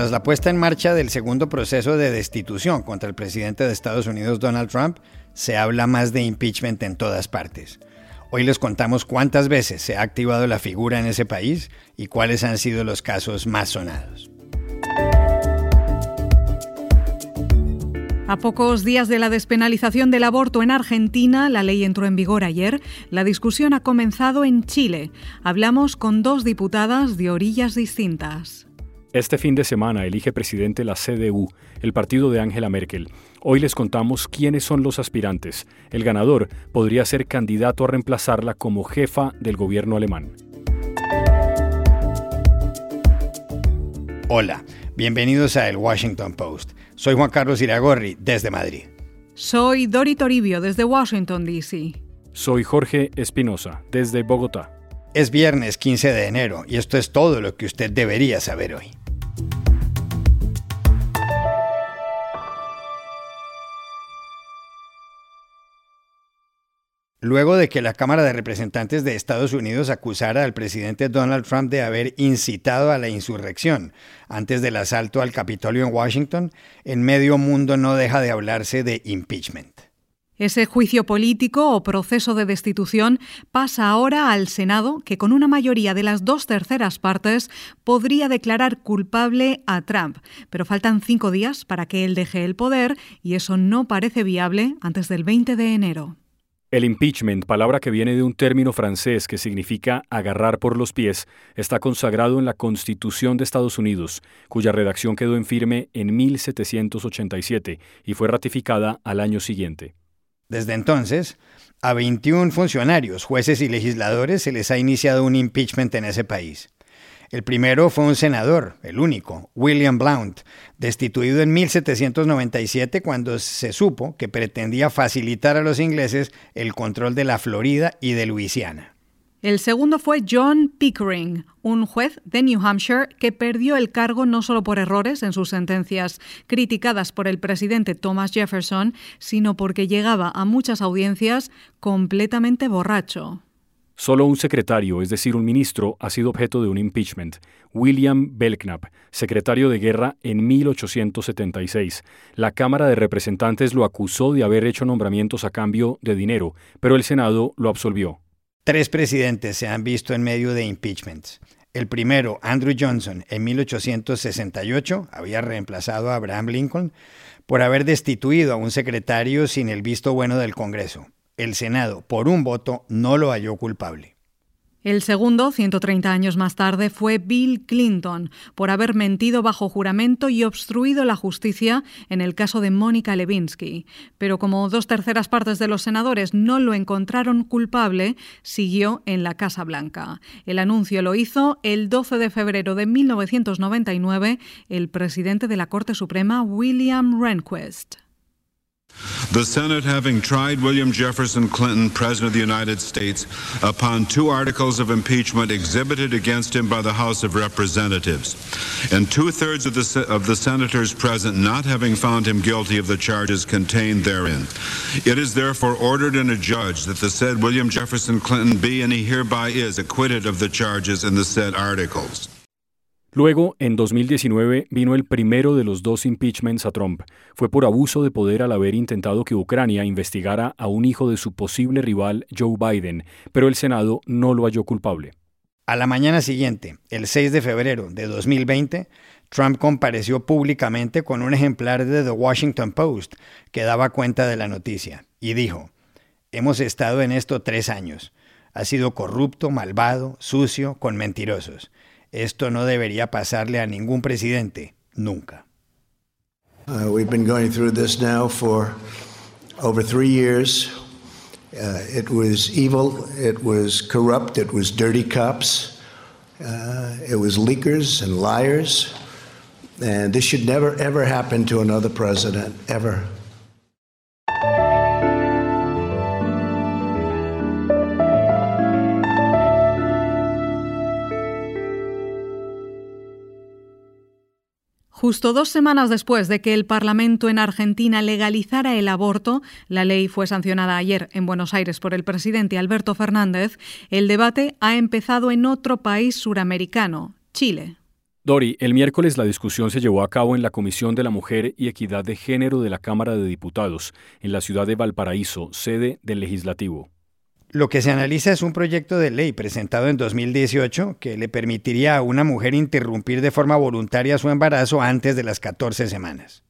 Tras la puesta en marcha del segundo proceso de destitución contra el presidente de Estados Unidos Donald Trump, se habla más de impeachment en todas partes. Hoy les contamos cuántas veces se ha activado la figura en ese país y cuáles han sido los casos más sonados. A pocos días de la despenalización del aborto en Argentina, la ley entró en vigor ayer, la discusión ha comenzado en Chile. Hablamos con dos diputadas de orillas distintas. Este fin de semana elige presidente la CDU, el partido de Angela Merkel. Hoy les contamos quiénes son los aspirantes. El ganador podría ser candidato a reemplazarla como jefa del gobierno alemán. Hola, bienvenidos a El Washington Post. Soy Juan Carlos Iragorri, desde Madrid. Soy Dori Toribio, desde Washington, D.C. Soy Jorge Espinosa, desde Bogotá. Es viernes 15 de enero y esto es todo lo que usted debería saber hoy. Luego de que la Cámara de Representantes de Estados Unidos acusara al presidente Donald Trump de haber incitado a la insurrección antes del asalto al Capitolio en Washington, en medio mundo no deja de hablarse de impeachment. Ese juicio político o proceso de destitución pasa ahora al Senado, que con una mayoría de las dos terceras partes podría declarar culpable a Trump. Pero faltan cinco días para que él deje el poder y eso no parece viable antes del 20 de enero. El impeachment, palabra que viene de un término francés que significa agarrar por los pies, está consagrado en la Constitución de Estados Unidos, cuya redacción quedó en firme en 1787 y fue ratificada al año siguiente. Desde entonces, a 21 funcionarios, jueces y legisladores se les ha iniciado un impeachment en ese país. El primero fue un senador, el único, William Blount, destituido en 1797 cuando se supo que pretendía facilitar a los ingleses el control de la Florida y de Luisiana. El segundo fue John Pickering, un juez de New Hampshire que perdió el cargo no solo por errores en sus sentencias criticadas por el presidente Thomas Jefferson, sino porque llegaba a muchas audiencias completamente borracho. Solo un secretario, es decir, un ministro, ha sido objeto de un impeachment. William Belknap, secretario de guerra en 1876. La Cámara de Representantes lo acusó de haber hecho nombramientos a cambio de dinero, pero el Senado lo absolvió. Tres presidentes se han visto en medio de impeachments. El primero, Andrew Johnson, en 1868, había reemplazado a Abraham Lincoln por haber destituido a un secretario sin el visto bueno del Congreso el Senado, por un voto, no lo halló culpable. El segundo, 130 años más tarde, fue Bill Clinton, por haber mentido bajo juramento y obstruido la justicia en el caso de Mónica Levinsky. Pero como dos terceras partes de los senadores no lo encontraron culpable, siguió en la Casa Blanca. El anuncio lo hizo el 12 de febrero de 1999 el presidente de la Corte Suprema, William Rehnquist. The Senate having tried William Jefferson Clinton, President of the United States, upon two articles of impeachment exhibited against him by the House of Representatives, and two thirds of the, of the senators present not having found him guilty of the charges contained therein. It is therefore ordered and adjudged that the said William Jefferson Clinton be, and he hereby is, acquitted of the charges in the said articles. Luego, en 2019, vino el primero de los dos impeachments a Trump. Fue por abuso de poder al haber intentado que Ucrania investigara a un hijo de su posible rival Joe Biden, pero el Senado no lo halló culpable. A la mañana siguiente, el 6 de febrero de 2020, Trump compareció públicamente con un ejemplar de The Washington Post que daba cuenta de la noticia y dijo, Hemos estado en esto tres años. Ha sido corrupto, malvado, sucio, con mentirosos. Esto no debería pasarle a ningún presidente, nunca. Uh, we've been going through this now for over three years. Uh, it was evil, it was corrupt, it was dirty cops, uh, it was leakers and liars. And this should never, ever happen to another president, ever. Justo dos semanas después de que el Parlamento en Argentina legalizara el aborto, la ley fue sancionada ayer en Buenos Aires por el presidente Alberto Fernández, el debate ha empezado en otro país suramericano, Chile. Dori, el miércoles la discusión se llevó a cabo en la Comisión de la Mujer y Equidad de Género de la Cámara de Diputados, en la ciudad de Valparaíso, sede del Legislativo. Lo que se analiza es un proyecto de ley presentado en 2018 que le permitiría a una mujer interrumpir de forma voluntaria su embarazo antes de las 14 semanas.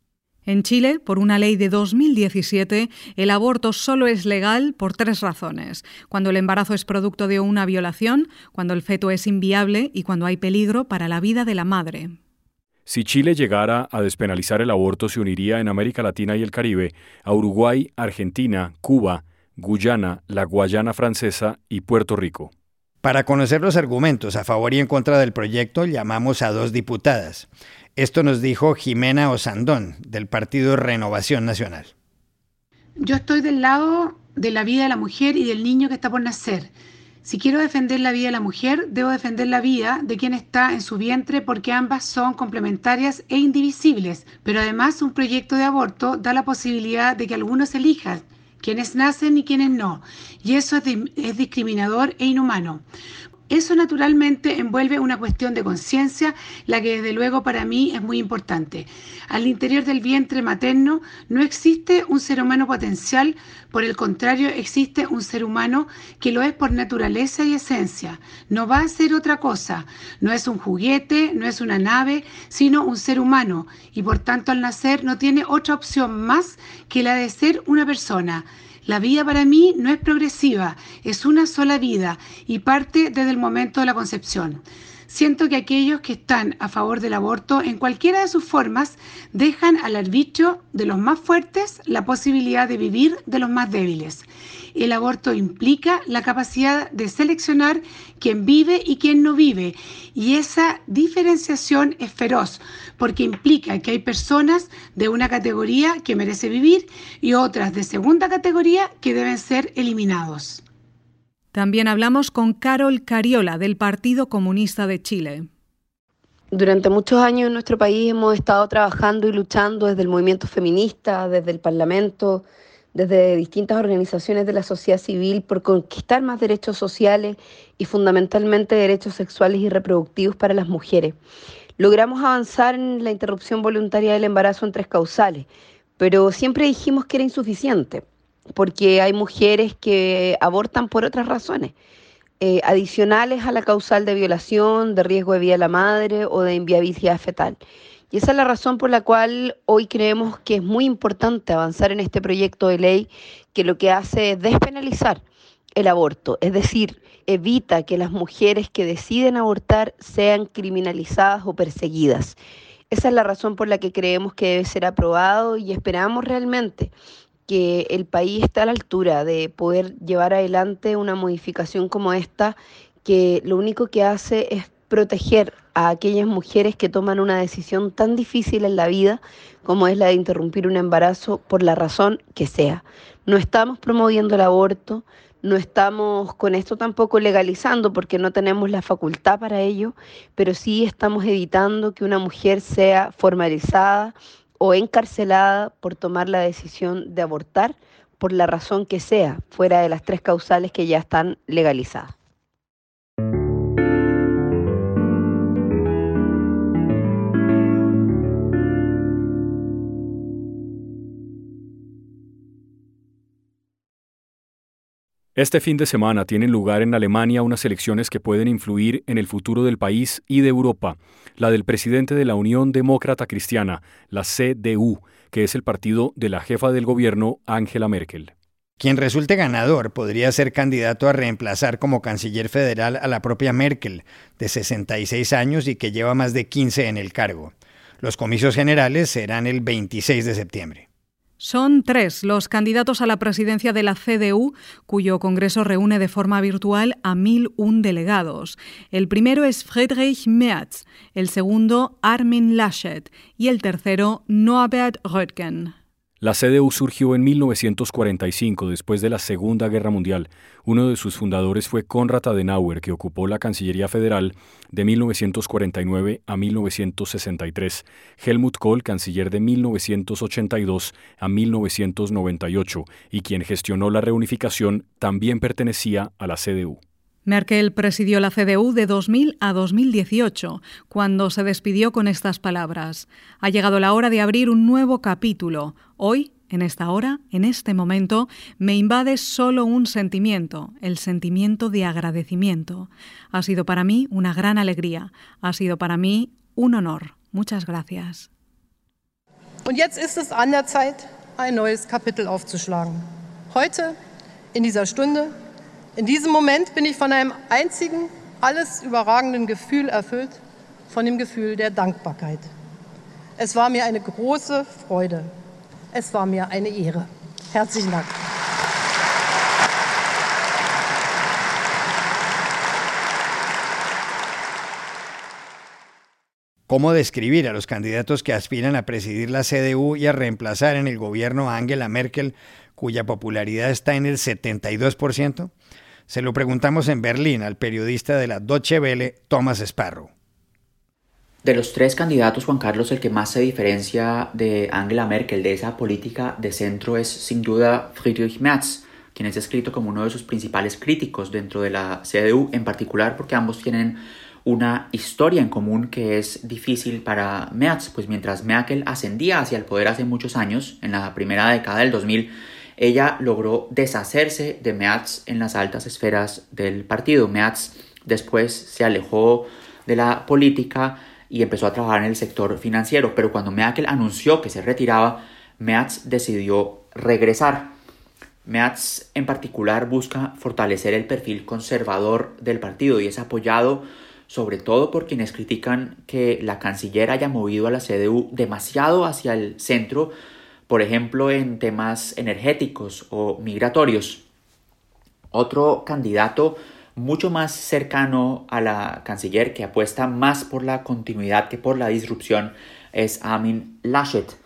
En Chile, por una ley de 2017, el aborto solo es legal por tres razones. Cuando el embarazo es producto de una violación, cuando el feto es inviable y cuando hay peligro para la vida de la madre. Si Chile llegara a despenalizar el aborto, se uniría en América Latina y el Caribe a Uruguay, Argentina, Cuba, Guyana, la Guayana Francesa y Puerto Rico. Para conocer los argumentos a favor y en contra del proyecto, llamamos a dos diputadas. Esto nos dijo Jimena Osandón, del Partido Renovación Nacional. Yo estoy del lado de la vida de la mujer y del niño que está por nacer. Si quiero defender la vida de la mujer, debo defender la vida de quien está en su vientre porque ambas son complementarias e indivisibles. Pero además un proyecto de aborto da la posibilidad de que algunos elijan quienes nacen y quienes no. Y eso es, discriminador e inhumano. Eso naturalmente envuelve una cuestión de conciencia, la que desde luego para mí es muy importante. Al interior del vientre materno no existe un ser humano potencial, por el contrario existe un ser humano que lo es por naturaleza y esencia. No va a ser otra cosa, no es un juguete, no es una nave, sino un ser humano y por tanto al nacer no tiene otra opción más que la de ser una persona. La vida para mí no es progresiva, es una sola vida y parte desde el momento de la concepción. Siento que aquellos que están a favor del aborto en cualquiera de sus formas dejan al arbitrio de los más fuertes la posibilidad de vivir de los más débiles. El aborto implica la capacidad de seleccionar quién vive y quién no vive. Y esa diferenciación es feroz porque implica que hay personas de una categoría que merece vivir y otras de segunda categoría que deben ser eliminados. También hablamos con Carol Cariola del Partido Comunista de Chile. Durante muchos años en nuestro país hemos estado trabajando y luchando desde el movimiento feminista, desde el Parlamento, desde distintas organizaciones de la sociedad civil por conquistar más derechos sociales y fundamentalmente derechos sexuales y reproductivos para las mujeres. Logramos avanzar en la interrupción voluntaria del embarazo en tres causales, pero siempre dijimos que era insuficiente porque hay mujeres que abortan por otras razones, eh, adicionales a la causal de violación, de riesgo de vida de la madre o de inviabilidad fetal. Y esa es la razón por la cual hoy creemos que es muy importante avanzar en este proyecto de ley que lo que hace es despenalizar el aborto, es decir, evita que las mujeres que deciden abortar sean criminalizadas o perseguidas. Esa es la razón por la que creemos que debe ser aprobado y esperamos realmente que el país está a la altura de poder llevar adelante una modificación como esta, que lo único que hace es proteger a aquellas mujeres que toman una decisión tan difícil en la vida como es la de interrumpir un embarazo por la razón que sea. No estamos promoviendo el aborto, no estamos con esto tampoco legalizando porque no tenemos la facultad para ello, pero sí estamos evitando que una mujer sea formalizada o encarcelada por tomar la decisión de abortar por la razón que sea, fuera de las tres causales que ya están legalizadas. Este fin de semana tienen lugar en Alemania unas elecciones que pueden influir en el futuro del país y de Europa. La del presidente de la Unión Demócrata Cristiana, la CDU, que es el partido de la jefa del gobierno, Angela Merkel. Quien resulte ganador podría ser candidato a reemplazar como canciller federal a la propia Merkel, de 66 años y que lleva más de 15 en el cargo. Los comicios generales serán el 26 de septiembre. Son tres los candidatos a la presidencia de la CDU, cuyo Congreso reúne de forma virtual a mil un delegados. El primero es Friedrich Merz, el segundo Armin Laschet y el tercero Norbert Röttgen. La CDU surgió en 1945, después de la Segunda Guerra Mundial. Uno de sus fundadores fue Konrad Adenauer, que ocupó la Cancillería Federal de 1949 a 1963. Helmut Kohl, canciller de 1982 a 1998, y quien gestionó la reunificación, también pertenecía a la CDU. Merkel presidió la CDU de 2000 a 2018, cuando se despidió con estas palabras. Ha llegado la hora de abrir un nuevo capítulo. Hoy, en esta hora, en este momento, me invade solo un sentimiento, el sentimiento de agradecimiento. Ha sido para mí una gran alegría, ha sido para mí un honor. Muchas gracias. Und jetzt ist es an der Zeit, ein neues Kapitel aufzuschlagen. Heute, in dieser Stunde, In diesem Moment bin ich von einem einzigen, alles überragenden Gefühl erfüllt, von dem Gefühl der Dankbarkeit. Es war mir eine große Freude. Es war mir eine Ehre. Herzlichen Dank. ¿Cómo describir a los candidatos que aspiran a presidir la CDU y a reemplazar en el gobierno a Angela Merkel, cuya popularidad está en el 72%? Se lo preguntamos en Berlín al periodista de la Deutsche Welle, Thomas Sparrow. De los tres candidatos, Juan Carlos, el que más se diferencia de Angela Merkel, de esa política de centro, es sin duda Friedrich Merz, quien es descrito como uno de sus principales críticos dentro de la CDU, en particular porque ambos tienen una historia en común que es difícil para Merz, pues mientras Merkel ascendía hacia el poder hace muchos años, en la primera década del 2000, ella logró deshacerse de Meatz en las altas esferas del partido. Meatz después se alejó de la política y empezó a trabajar en el sector financiero, pero cuando Merkel anunció que se retiraba, Meatz decidió regresar. Meatz en particular busca fortalecer el perfil conservador del partido y es apoyado sobre todo por quienes critican que la canciller haya movido a la CDU demasiado hacia el centro por ejemplo en temas energéticos o migratorios. Otro candidato mucho más cercano a la canciller que apuesta más por la continuidad que por la disrupción es Amin Laschet.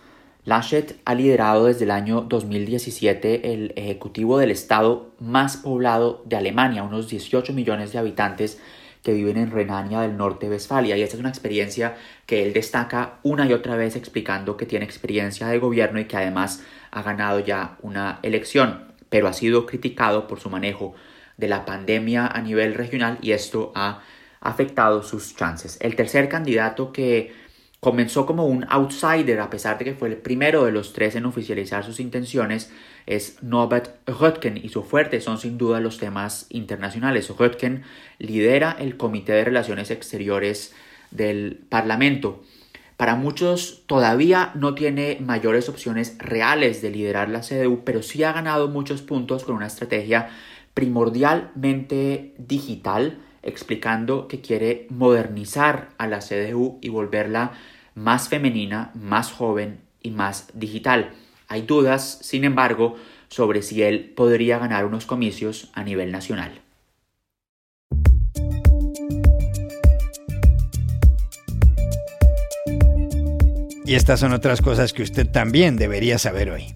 Laschet ha liderado desde el año 2017 el ejecutivo del estado más poblado de Alemania, unos 18 millones de habitantes que viven en Renania del Norte-Westfalia. Y esta es una experiencia que él destaca una y otra vez explicando que tiene experiencia de gobierno y que además ha ganado ya una elección, pero ha sido criticado por su manejo de la pandemia a nivel regional y esto ha afectado sus chances. El tercer candidato que comenzó como un outsider a pesar de que fue el primero de los tres en oficializar sus intenciones es Norbert Röttgen y su fuerte son sin duda los temas internacionales. Röttgen lidera el Comité de Relaciones Exteriores del Parlamento. Para muchos todavía no tiene mayores opciones reales de liderar la CDU, pero sí ha ganado muchos puntos con una estrategia primordialmente digital, explicando que quiere modernizar a la CDU y volverla más femenina, más joven y más digital. Hay dudas, sin embargo, sobre si él podría ganar unos comicios a nivel nacional. Y estas son otras cosas que usted también debería saber hoy.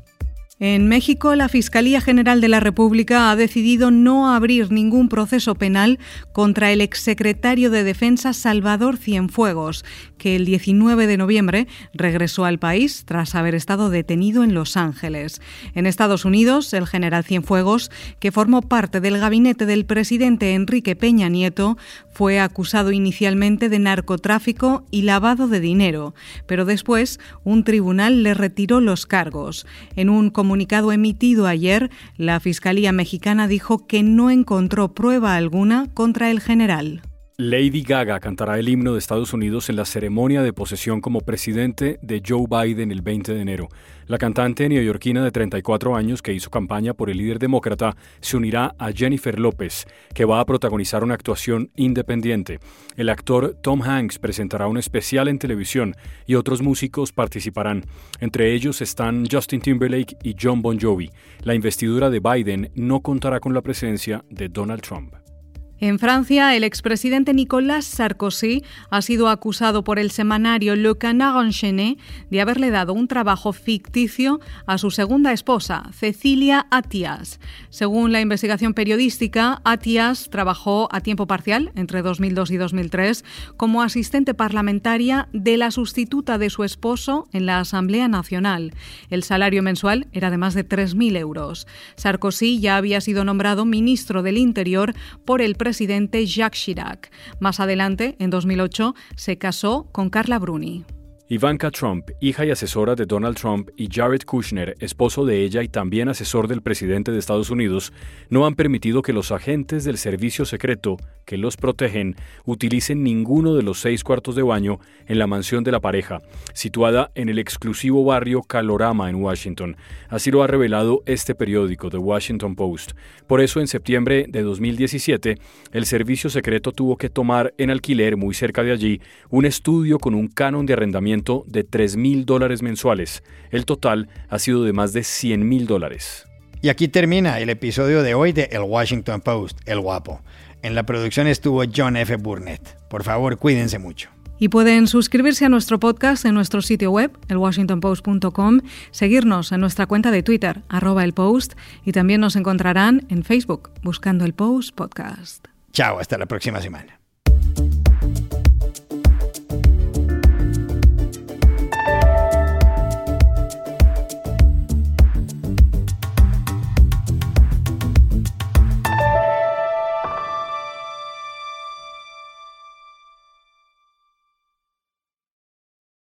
En México, la Fiscalía General de la República ha decidido no abrir ningún proceso penal contra el exsecretario de Defensa Salvador Cienfuegos, que el 19 de noviembre regresó al país tras haber estado detenido en Los Ángeles. En Estados Unidos, el general Cienfuegos, que formó parte del gabinete del presidente Enrique Peña Nieto, fue acusado inicialmente de narcotráfico y lavado de dinero, pero después un tribunal le retiró los cargos. En un comunicado emitido ayer, la Fiscalía mexicana dijo que no encontró prueba alguna contra el general. Lady Gaga cantará el himno de Estados Unidos en la ceremonia de posesión como presidente de Joe Biden el 20 de enero. La cantante neoyorquina de 34 años que hizo campaña por el líder demócrata se unirá a Jennifer López, que va a protagonizar una actuación independiente. El actor Tom Hanks presentará un especial en televisión y otros músicos participarán. Entre ellos están Justin Timberlake y John Bon Jovi. La investidura de Biden no contará con la presencia de Donald Trump. En Francia, el expresidente Nicolas Sarkozy ha sido acusado por el semanario Le Canard Enchaîné de haberle dado un trabajo ficticio a su segunda esposa, Cecilia Atias. Según la investigación periodística, Atias trabajó a tiempo parcial entre 2002 y 2003 como asistente parlamentaria de la sustituta de su esposo en la Asamblea Nacional. El salario mensual era de más de 3.000 euros. Sarkozy ya había sido nombrado ministro del Interior por el presidente presidente Jacques Chirac. Más adelante, en 2008, se casó con Carla Bruni. Ivanka Trump, hija y asesora de Donald Trump, y Jared Kushner, esposo de ella y también asesor del presidente de Estados Unidos, no han permitido que los agentes del servicio secreto que los protegen utilicen ninguno de los seis cuartos de baño en la mansión de la pareja, situada en el exclusivo barrio Calorama en Washington. Así lo ha revelado este periódico, The Washington Post. Por eso, en septiembre de 2017, el servicio secreto tuvo que tomar en alquiler muy cerca de allí un estudio con un canon de arrendamiento de 3 mil dólares mensuales. El total ha sido de más de 100 mil dólares. Y aquí termina el episodio de hoy de El Washington Post, El Guapo. En la producción estuvo John F. Burnett. Por favor, cuídense mucho. Y pueden suscribirse a nuestro podcast en nuestro sitio web, elwashingtonpost.com, seguirnos en nuestra cuenta de Twitter, arroba el post, y también nos encontrarán en Facebook, buscando el Post Podcast. Chao, hasta la próxima semana.